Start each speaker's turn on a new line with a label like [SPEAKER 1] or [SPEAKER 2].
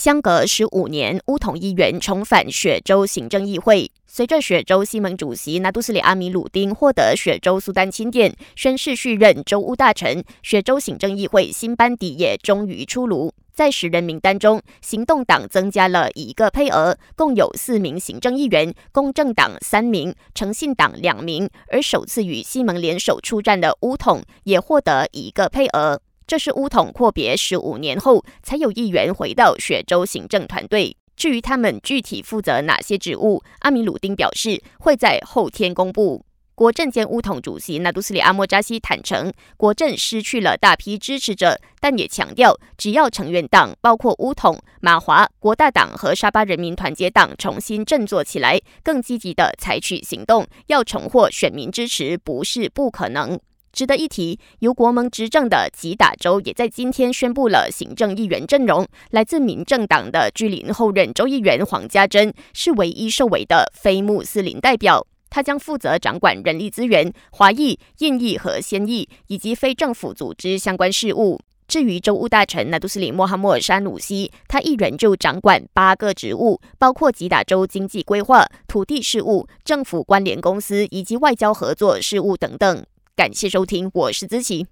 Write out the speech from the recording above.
[SPEAKER 1] 相隔十五年，乌统议员重返雪州行政议会。随着雪州西盟主席纳杜斯里阿米鲁丁获得雪州苏丹钦点，宣誓续任州务大臣，雪州行政议会新班底也终于出炉。在十人名单中，行动党增加了一个配额，共有四名行政议员；公正党三名，诚信党两名。而首次与西盟联手出战的乌统也获得一个配额。这是乌统阔别十五年后才有议员回到雪州行政团队。至于他们具体负责哪些职务，阿米鲁丁表示会在后天公布。国政兼乌统主席纳杜斯里阿莫扎西坦诚，国政失去了大批支持者，但也强调，只要成员党包括乌统、马华、国大党和沙巴人民团结党重新振作起来，更积极的采取行动，要重获选民支持不是不可能。值得一提，由国盟执政的吉打州也在今天宣布了行政议员阵容。来自民政党的居林后任州议员黄家珍是唯一受委的非穆斯林代表，他将负责掌管人力资源、华裔、印裔和先裔以及非政府组织相关事务。至于州务大臣纳杜斯里莫哈默尔山鲁西，他一人就掌管八个职务，包括吉打州经济规划、土地事务、政府关联公司以及外交合作事务等等。感谢收听，我是子琪。